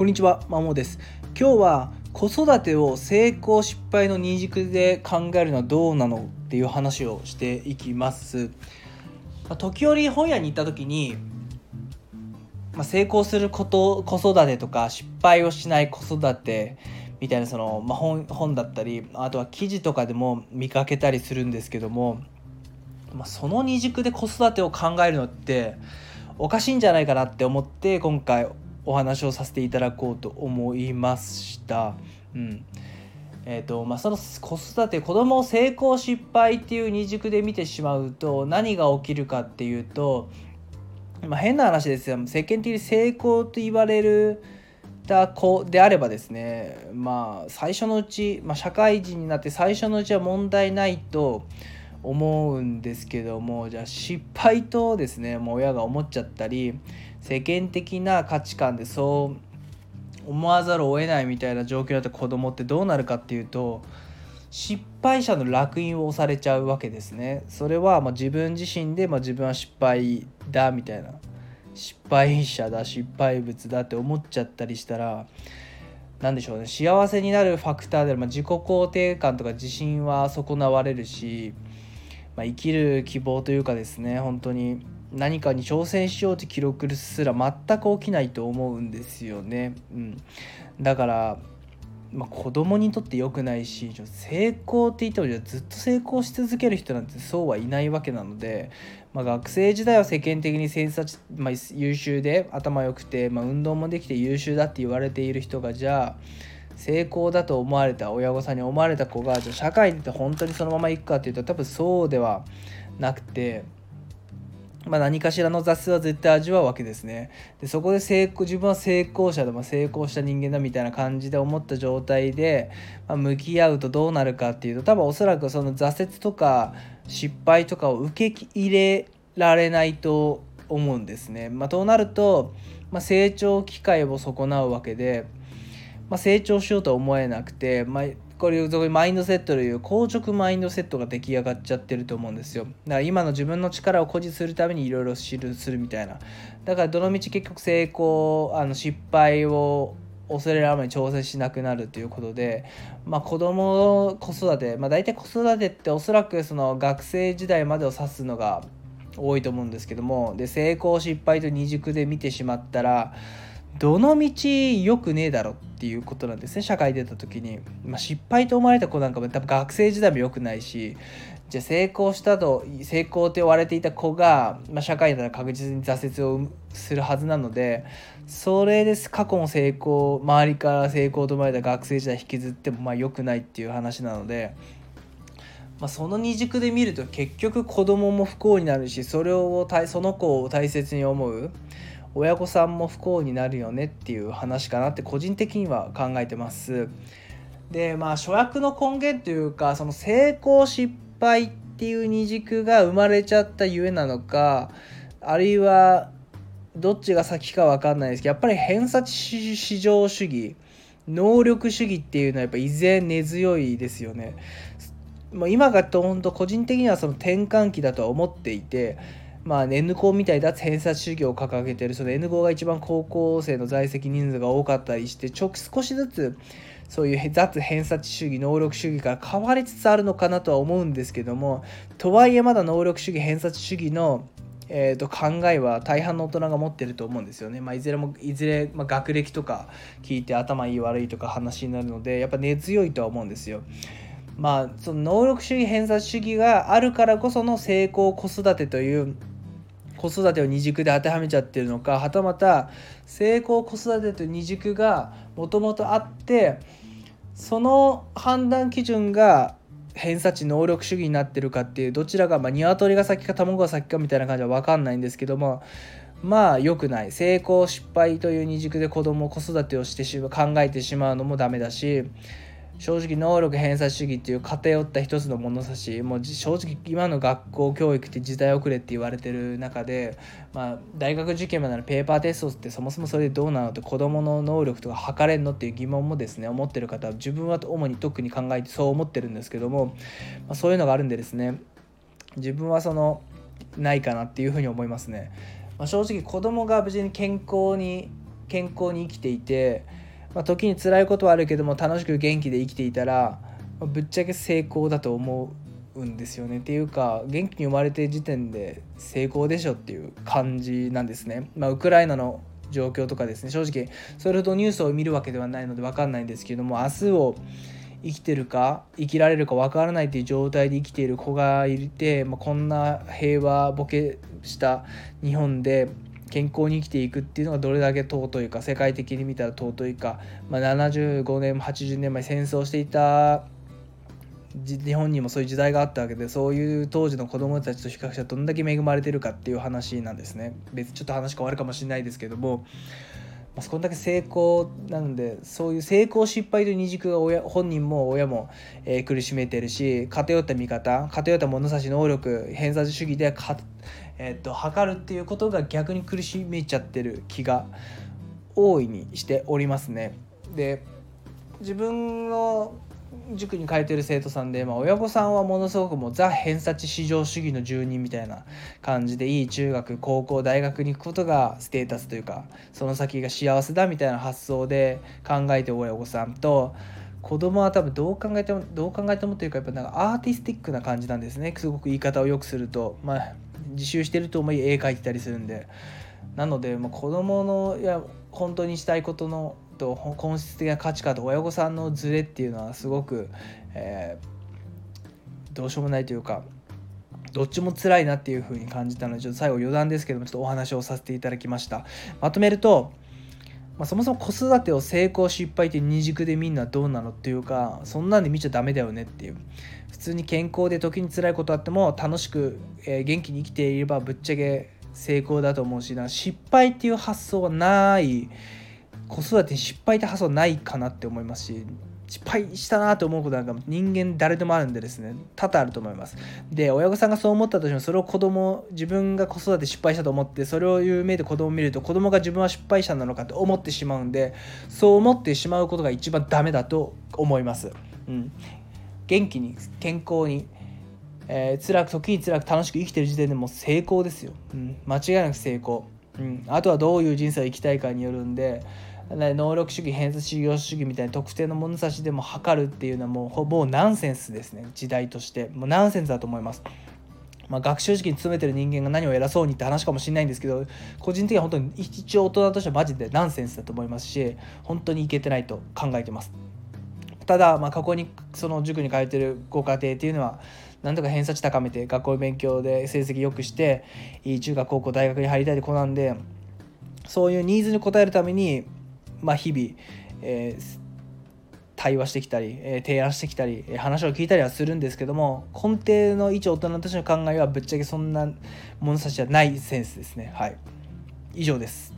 こんにちは、まもです。今日は子育てを成功失敗の二軸で考えるのはどうなのっていう話をしていきます。まあ、時折本屋に行った時に、まあ、成功すること子育てとか失敗をしない子育てみたいなその、まあ本、本だったりあとは記事とかでも見かけたりするんですけども、まあ、その二軸で子育てを考えるのっておかしいんじゃないかなって思って今回お話をさせていただこうと思いました。うんえーとまあ、その子育て子供を成功失敗っていう二軸で見てしまうと何が起きるかっていうと、まあ、変な話ですよ世間的に成功と言われるた子であればですねまあ最初のうち、まあ、社会人になって最初のうちは問題ないと思うんですけどもじゃあ失敗とですねもう親が思っちゃったり世間的な価値観でそう思わざるを得ないみたいな状況だった子供ってどうなるかっていうと失敗者の烙印を押されちゃうわけですね。それはま自分自身でま自分は失敗だみたいな失敗者だ失敗物だって思っちゃったりしたら何でしょうね幸せになるファクターである、まあ、自己肯定感とか自信は損なわれるしまあ、生きる希望というかですね本当に何かに挑戦しようって記録すら全く起きないと思うんですよね。うん、だからまあ、子供にとって良くないし成功って言ってもずっと成功し続ける人なんてそうはいないわけなので、まあ、学生時代は世間的に偏差値、まあ、優秀で頭良くて、まあ、運動もできて優秀だって言われている人がじゃあ成功だと思われた親御さんに思われた子がじゃ社会って本当にそのまま行くかっていうと多分そうではなくて。まあ、何かしらの雑は絶対味わうわけですね。でそこで成功自分は成功者でも成功した人間だみたいな感じで思った状態で、まあ、向き合うとどうなるかっていうと多分おそらくその挫折とか失敗とかを受け入れられないと思うんですね。まあ、となると、まあ、成長機会を損なうわけで。まあ、成長しようとは思えなくて、まあ、これいうマインドセットという硬直マインドセットが出来上がっちゃってると思うんですよ。だから今の自分の力を誇示するためにいろいろ知るするみたいな。だからどのみち結局成功あの失敗を恐れるあまり挑戦しなくなるということで、まあ、子供子育て、まあ、大体子育てっておそらくその学生時代までを指すのが多いと思うんですけどもで成功失敗と二軸で見てしまったらどの道良くねえだろっていうことなんですね社会出た時に、まあ、失敗と思われた子なんかも多分学生時代も良くないしじゃあ成功したと成功って言われていた子が、まあ、社会なら確実に挫折をするはずなのでそれです過去の成功周りから成功と思われた学生時代引きずってもまあ良くないっていう話なので。まあ、その二軸で見ると結局子供も不幸になるしそれをその子を大切に思う親御さんも不幸になるよねっていう話かなって個人的には考えてます。でまあ諸悪の根源というかその成功失敗っていう二軸が生まれちゃったゆえなのかあるいはどっちが先か分かんないですけどやっぱり偏差値至上主義能力主義っていうのはやっぱ依然根強いですよね。もう今が本当個人的にはその転換期だとは思っていてまあ、N 校みたい脱偏差主義を掲げてるその N 校が一番高校生の在籍人数が多かったりしてちょ少しずつそういう脱偏差値主義能力主義から変わりつつあるのかなとは思うんですけどもとはいえまだ能力主義偏差値主義のえー、と考えは大半の大人が持ってると思うんですよね。まあ、いずれもいずれ、まあ、学歴とか聞いて頭いい悪いとか話になるのでやっぱ根強いとは思うんですよ。まあその能力主義偏差値主義があるからこその成功子育てという子育てを二軸で当てはめちゃってるのかはたまた成功子育てと二軸がもともとあってその判断基準が偏差値能力主義になってるかっていうどちらが、まあ、鶏が先か卵が先かみたいな感じは分かんないんですけどもまあ良くない。成功失敗という二軸で子供子育てをしてしまう考えてしまうのもダメだし正直能力偏差主義っていう偏った一つの物差しもう正直今の学校教育って時代遅れって言われてる中で、まあ、大学受験までのペーパーテストってそもそもそれでどうなのって子どもの能力とか測れんのっていう疑問もですね思ってる方は自分は主に特に考えてそう思ってるんですけども、まあ、そういうのがあるんでですね自分はそのないかなっていうふうに思いますね。まあ、正直子供が無事に健康に健康に生きていて、まあ、時に辛いことはあるけども楽しく元気で生きていたら、まあ、ぶっちゃけ成功だと思うんですよねっていうか元気に生まれて時点で成功でしょっていう感じなんですね。まあ、ウクライナの状況とかですね正直それほどニュースを見るわけではないので分かんないんですけども明日を生きてるか生きられるか分からないっていう状態で生きている子がいて、まあ、こんな平和ボケした日本で健康に生きていくっていうのがどれだけ尊いか世界的に見たら尊いか、まあ、75年も80年前戦争していた日本にもそういう時代があったわけでそういう当時の子供たちと比較したらどんだけ恵まれてるかっていう話なんですね。別にちょっと話変わるかもしれないですけども。まあ、そこだけ成功なのでそういう成功失敗という二軸が親本人も親も、えー、苦しめてるし偏った見方偏った物差し能力偏差値主義で、えー、っと測るっていうことが逆に苦しめちゃってる気が大いにしておりますね。で自分の塾に通ってる生徒さんで、まあ、親御さんはものすごくもうザ偏差値至上主義の住人みたいな感じでいい中学高校大学に行くことがステータスというかその先が幸せだみたいな発想で考えて親御さんと子供は多分どう考えてもどう考えてもというかやっぱなんかアーティスティックな感じなんですねすごく言い方をよくするとまあ自習してると思い絵描いてたりするんで。なので、まあ、子供のいや本当にしたいことのと本質的な価値観と親御さんのズレっていうのはすごく、えー、どうしようもないというかどっちも辛いなっていう風に感じたのでちょっと最後余談ですけどもちょっとお話をさせていただきました。まとめると、まあ、そもそも子育てを成功失敗って二軸でみんなどうなのっていうかそんなんで見ちゃダメだよねっていう。普通に健康で時に辛いことあっても楽しく、え、元気に生きていればぶっちゃけ成功だと思うしな。失敗っていう発想はない。子育てに失敗って発想ないかなって思いますし。失敗したなと思うことなんか人間誰でもあるんでですね多々あると思います。で親御さんがそう思ったとしてもそれを子供自分が子育て失敗したと思ってそれを言う目で子供を見ると子供が自分は失敗者なのかと思ってしまうんでそう思ってしまうことが一番ダメだと思います、うん、元気に健康にえー、辛く時に辛く楽しく生きてる時点でもう成功ですよ、うん、間違いなく成功、うん、あとはどういう人生を生きたいかによるんで能力主義偏差値主義みたいな特定の物差しでも測るっていうのはもうほぼナンセンスですね。時代として。もうナンセンスだと思います。まあ、学習時期に詰めてる人間が何を偉そうにって話かもしれないんですけど個人的には本当に一応大人としてはマジでナンセンスだと思いますし本当にいけてないと考えてます。ただ、まあ、過去にその塾に通ってるご家庭っていうのはなんとか偏差値高めて学校勉強で成績良くしていい中学高校大学に入りたい子なんでそういうニーズに応えるためにまあ、日々、えー、対話してきたり、え、提案してきたり、話を聞いたりはするんですけども根底の一大人としての考えはぶっちゃけそんな物差しはないセンスですね。はい。以上です。